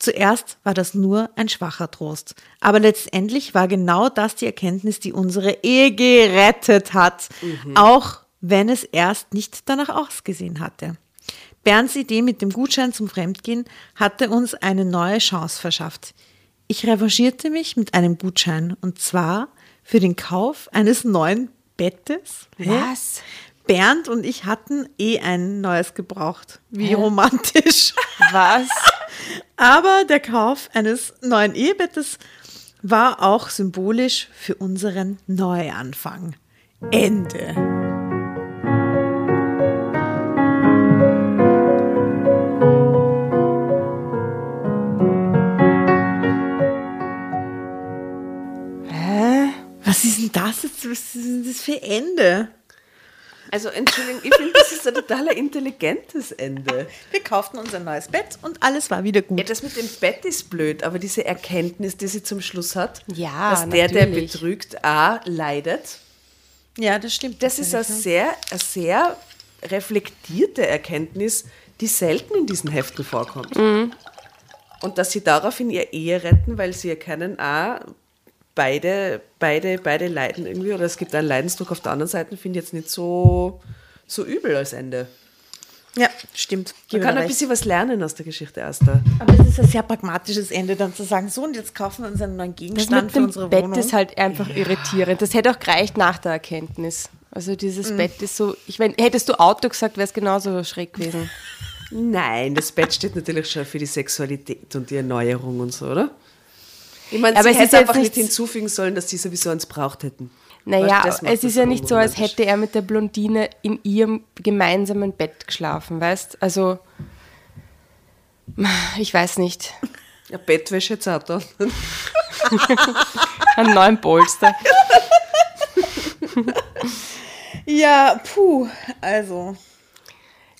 Zuerst war das nur ein schwacher Trost. Aber letztendlich war genau das die Erkenntnis, die unsere Ehe gerettet hat. Auch wenn es erst nicht danach ausgesehen hatte. Bernds Idee mit dem Gutschein zum Fremdgehen hatte uns eine neue Chance verschafft. Ich revanchierte mich mit einem Gutschein und zwar für den Kauf eines neuen Bettes. Hä? Was? Bernd und ich hatten eh ein neues gebraucht. Wie romantisch. Was? Aber der Kauf eines neuen Ehebettes war auch symbolisch für unseren Neuanfang. Ende. Denn das jetzt? Was ist denn das für Ende? Also Entschuldigung, ich finde, das ist ein total intelligentes Ende. Wir kauften uns ein neues Bett und alles war wieder Ja, gut. das mit dem Bett ist blöd, aber diese Erkenntnis, die sie zum Schluss hat, Ja, dass der, der natürlich. betrügt, A, leidet, Ja, das stimmt. das ist eine sehr, eine sehr reflektierte Erkenntnis, die selten in diesen Heften vorkommt. Und dass sie daraufhin ihr Ehe retten, weil sie erkennen, A, beide, beide, beide leiden irgendwie, oder es gibt einen Leidensdruck auf der anderen Seite, finde ich jetzt nicht so, so übel als Ende. Ja, stimmt. Man kann ein recht. bisschen was lernen aus der Geschichte Esther. Aber es ist ein sehr pragmatisches Ende, dann zu sagen, so und jetzt kaufen wir uns einen neuen Das Gegenstand mit für dem unsere Bett Wohnung. ist halt einfach irritierend. Das hätte auch gereicht nach der Erkenntnis. Also dieses Mhm. Bett ist so, ich meine, hättest du Auto gesagt, wäre es genauso schräg gewesen. Nein, das Bett steht natürlich schon für die Sexualität und die Erneuerung und so, oder? Ich meine, Aber sie es ist hätte jetzt einfach nicht hinzufügen sollen, dass sie sowieso eins braucht hätten. Naja, Weißt es ist ja nicht so, als hätte er mit der Blondine in ihrem gemeinsamen Bett geschlafen, weißt? Also, ich weiß nicht. Ja, Bettwäsche jetzt auch da. Einen neuen Polster. Ja, puh, also.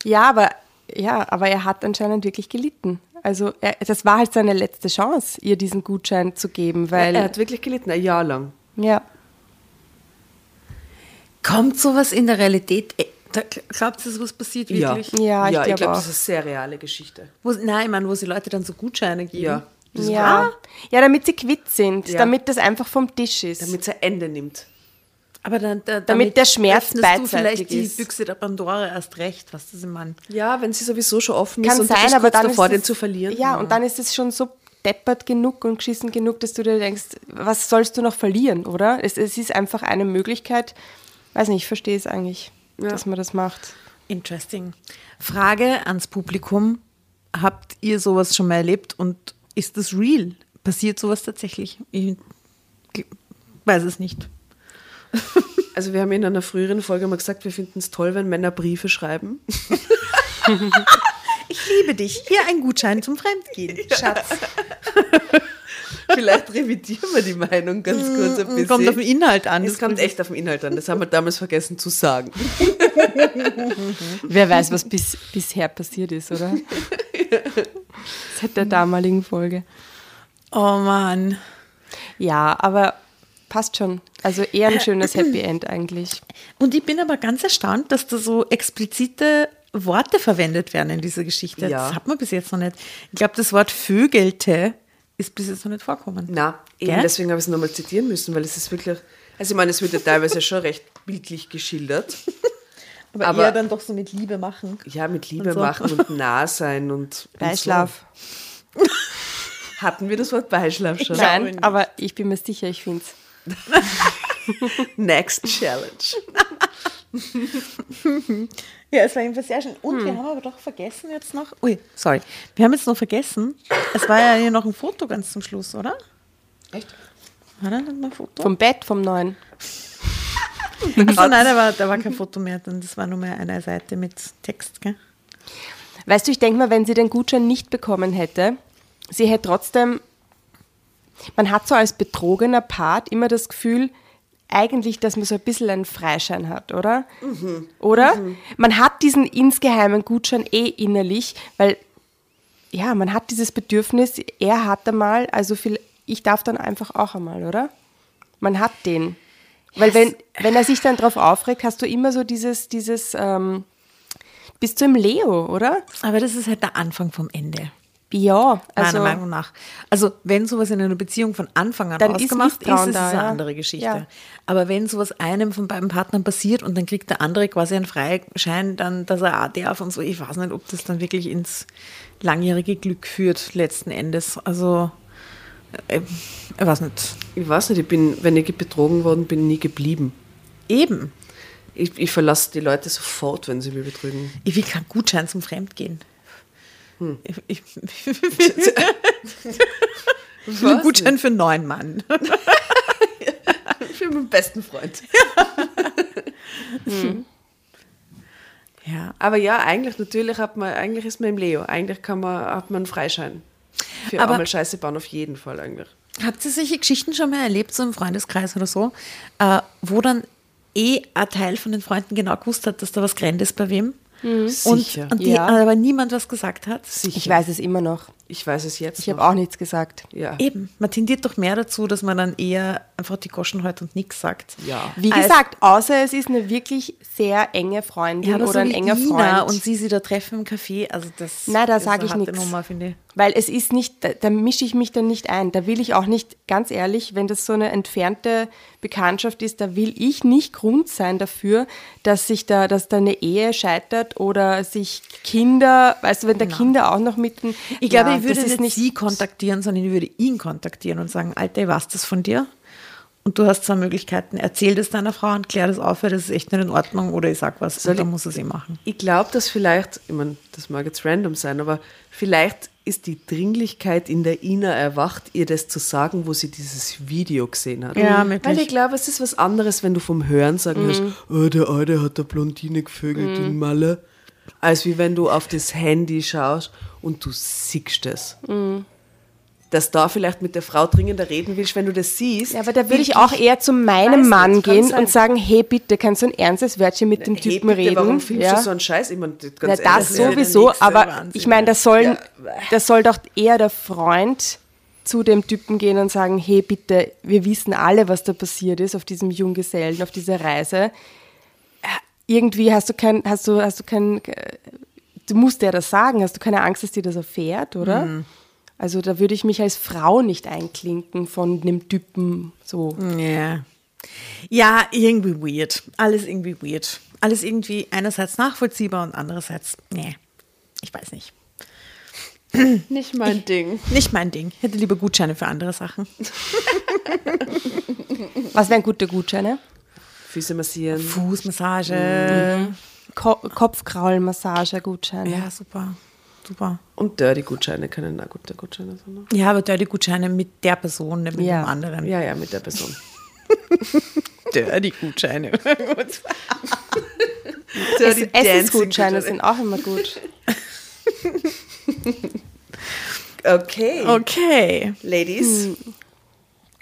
Ja, aber, ja, aber er hat anscheinend wirklich gelitten. Also, er, das war halt seine letzte Chance, ihr diesen Gutschein zu geben, weil, er hat wirklich gelitten, ein Jahr lang. ja. Kommt sowas in der Realität? äh, glaubt ihr, sowas passiert Ja, wirklich? Ja, ich ja, ich glaube glaube, auch. das ist eine sehr reale Geschichte. Wo, nein, ich meine, wo sie Leute dann so Gutscheine geben. Ja. Ja. ja, damit sie quitt sind, Ja. damit das einfach vom Tisch ist. Damit es ein Ende nimmt. Aber dann, da, Damit der Schmerz öffnest du beidseitig vielleicht die ist. Büchse der Pandora erst recht, was das ich meine. Ja, wenn sie sowieso schon offen Kann ist und du sein, bist aber dann davor, ist den zu verlieren. Ja, und dann ist es schon so deppert genug und geschissen genug, dass du dir denkst, was sollst du noch verlieren, oder? Es, es ist einfach eine Möglichkeit. Weiß nicht, ich verstehe es eigentlich, dass man das macht. Interesting. Frage ans Publikum. Habt ihr sowas schon mal erlebt und ist das real? Passiert sowas tatsächlich? Ich weiß es nicht. Also wir haben in einer früheren Folge mal gesagt, wir finden es toll, wenn Männer Briefe schreiben. Ich liebe dich. Hier ein Gutschein zum Fremdgehen. Schatz. Vielleicht revidieren wir die Meinung ganz kurz ein bisschen. Kommt auf den Inhalt an. es kommt echt auf den Inhalt an. Das haben wir damals vergessen zu sagen. Wer weiß, was bis, bisher passiert ist, oder? Seit der damaligen Folge. Oh Mann. Ja, aber passt schon. Also eher ein schönes Happy End eigentlich. Und ich bin aber ganz erstaunt, dass da so explizite Worte verwendet werden in dieser Geschichte. Ja. Das hat man bis jetzt noch nicht. Ich glaube, das Wort Vögelte ist bis jetzt noch nicht vorkommen. Na, eben Gell? deswegen habe ich es nochmal zitieren müssen, weil es ist wirklich, also ich meine, es wird ja teilweise schon recht bildlich geschildert. Aber, Aber- eher dann doch so mit Liebe machen. Ja, mit Liebe Und so. machen und nah sein und, und Beischlaf. So. Hatten wir das Wort Beischlaf schon? Nein, aber ich bin mir sicher, ich finde es. Next Challenge. Ja, es war jedenfalls sehr schön. Und wir haben aber doch vergessen jetzt noch. Ui, sorry. Wir haben jetzt noch vergessen. Es war ja hier noch ein Foto ganz zum Schluss, oder? Echt? War da noch ein Foto? Vom Bett, vom neuen. Achso, nein, da war, da war kein Foto mehr. Dann- Das war nur mehr eine Seite mit Text, gell? Weißt du, ich denke mal, wenn sie den Gutschein nicht bekommen hätte, sie hätte trotzdem, man hat so als betrogener Part immer das Gefühl, eigentlich, dass man so ein bisschen einen Freischein hat, oder? Oder? Man hat diesen insgeheimen Gutschein eh innerlich, weil, ja, man hat dieses Bedürfnis, er hat einmal, also viel, ich darf dann einfach auch einmal, oder? Man hat den. Weil wenn, wenn er sich dann drauf aufregt, hast du immer so dieses, dieses, ähm, bist du im Leo, oder? Aber das ist halt der Anfang vom Ende. Ja, also meiner Meinung nach. Also wenn sowas in einer Beziehung von Anfang an Dann ist ausgemacht ist, ist es da, eine ja. andere Geschichte. Ja. Aber wenn sowas einem von beiden Partnern passiert und dann kriegt der andere quasi einen Freischein, dann, dass er auch darf und so, ich weiß nicht, ob das dann wirklich ins langjährige Glück führt, letzten Endes. Also, äh, ich weiß nicht. Ich weiß nicht, ich bin, wenn ich betrogen worden bin, nie geblieben. Eben. Ich, ich verlasse die Leute sofort, wenn sie mich betrügen. Ich will keinen Gutschein zum Fremdgehen. Hm. Ich, ich, ich einen Gutschein für einen neuen Mann. Für meinen besten Freund. Ja. Aber ja, eigentlich, natürlich hat man, eigentlich ist man im Leo. Eigentlich kann man, hat man einen Freischein. Für Aber- einmal Scheiße bauen, auf jeden Fall eigentlich. Habt ihr solche Geschichten schon mal erlebt, so im Freundeskreis oder so, äh, wo dann eh ein Teil von den Freunden genau gewusst hat, dass da was Grenzt ist bei wem. Und, Sicher. und die, Ja. aber niemand was gesagt hat. Sicher. Ich weiß es immer noch. Ich weiß es jetzt. Ich habe auch nichts gesagt. Ja. Eben, man tendiert doch mehr dazu, dass man dann eher einfach die Goschen hält und nichts sagt. Ja. Wie Als- gesagt, außer es ist eine wirklich sehr enge Freundin Ja, oder so ein wie enger Ina Freund. und sie sie da treffen im Café, also das Nein, da ist sag eine ich ich. Weil es ist nicht, da, da mische ich mich dann nicht ein. Da will ich auch nicht, ganz ehrlich, wenn das so eine entfernte Bekanntschaft ist, da will ich nicht Grund sein dafür, dass sich da, dass da eine Ehe scheitert oder sich Kinder, weißt du, wenn da Kinder auch noch mitten. Ich glaube, ich würde das nicht, sie kontaktieren, sondern ich würde ihn kontaktieren und sagen, Alter, ich weiß das von dir. Und du hast zwei Möglichkeiten. Erzähl das deiner Frau und klär das auf, weil das ist echt nicht in Ordnung. Oder ich sag was, Soll und dann muss er sie machen. Ich glaube, dass vielleicht, ich meine, das mag jetzt random sein, aber vielleicht ist die Dringlichkeit in der Ina erwacht, ihr das zu sagen, wo sie dieses Video gesehen hat. Ja, möglich. Weil ich glaube, es ist was anderes, wenn du vom Hören sagen hörst, oh, der Alte hat der Blondine gevögelt in Malle, als wie wenn du auf das Handy schaust und du siehst es. Dass da vielleicht mit der Frau dringender reden willst, wenn du das siehst. Ja, aber da würde ich auch eher zu meinem Mann nicht, gehen und sagen, hey bitte, kannst du ein ernstes Wörtchen mit dem Hey, Typen bitte, reden? Warum filmst ja? du so einen Scheiß? Ich mein, ganz Na, ehrlich, das sowieso, aber Wahnsinn. ich meine, das soll, Ja. das soll doch eher der Freund zu dem Typen gehen und sagen, hey bitte, wir wissen alle, was da passiert ist auf diesem Junggesellen, auf dieser Reise. Irgendwie hast du kein, hast du, hast du kein, du musst ja das sagen, hast du keine Angst, dass dir das erfährt, oder? Mhm. Also da würde ich mich als Frau nicht einklinken von dem Typen so. Ja. Ja, irgendwie weird. Alles irgendwie weird. Alles irgendwie einerseits nachvollziehbar und andererseits, nee, ich weiß nicht. Nicht mein Ding. Nicht mein Ding. Ich hätte lieber Gutscheine für andere Sachen. Was wären gute Gutscheine? Füße massieren. Fußmassage. Ko Kopfkraulmassage, Gutscheine. Ja, super. Super. Und Dirty-Gutscheine können auch gute Gutscheine sein. Ne? Ja, aber Dirty Gutscheine mit der Person, nicht mit Ja. dem anderen. Ja, ja, mit der Person. Dirty Gutscheine. Es Essensgutscheine sind auch immer gut. Okay. Okay. Ladies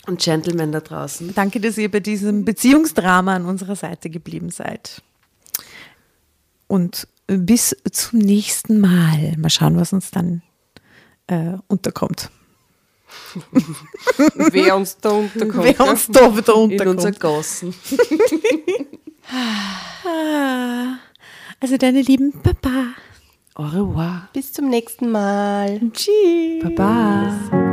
und Gentlemen da draußen. Danke, dass ihr bei diesem Beziehungsdrama an unserer Seite geblieben seid. Und bis zum nächsten Mal. Mal schauen, was uns dann äh, unterkommt. Wer uns da unterkommt. Wer uns da wieder In unser unterkommt. Gossen. Also deine lieben Papa. Au revoir. Bis zum nächsten Mal. Tschüss. Baba.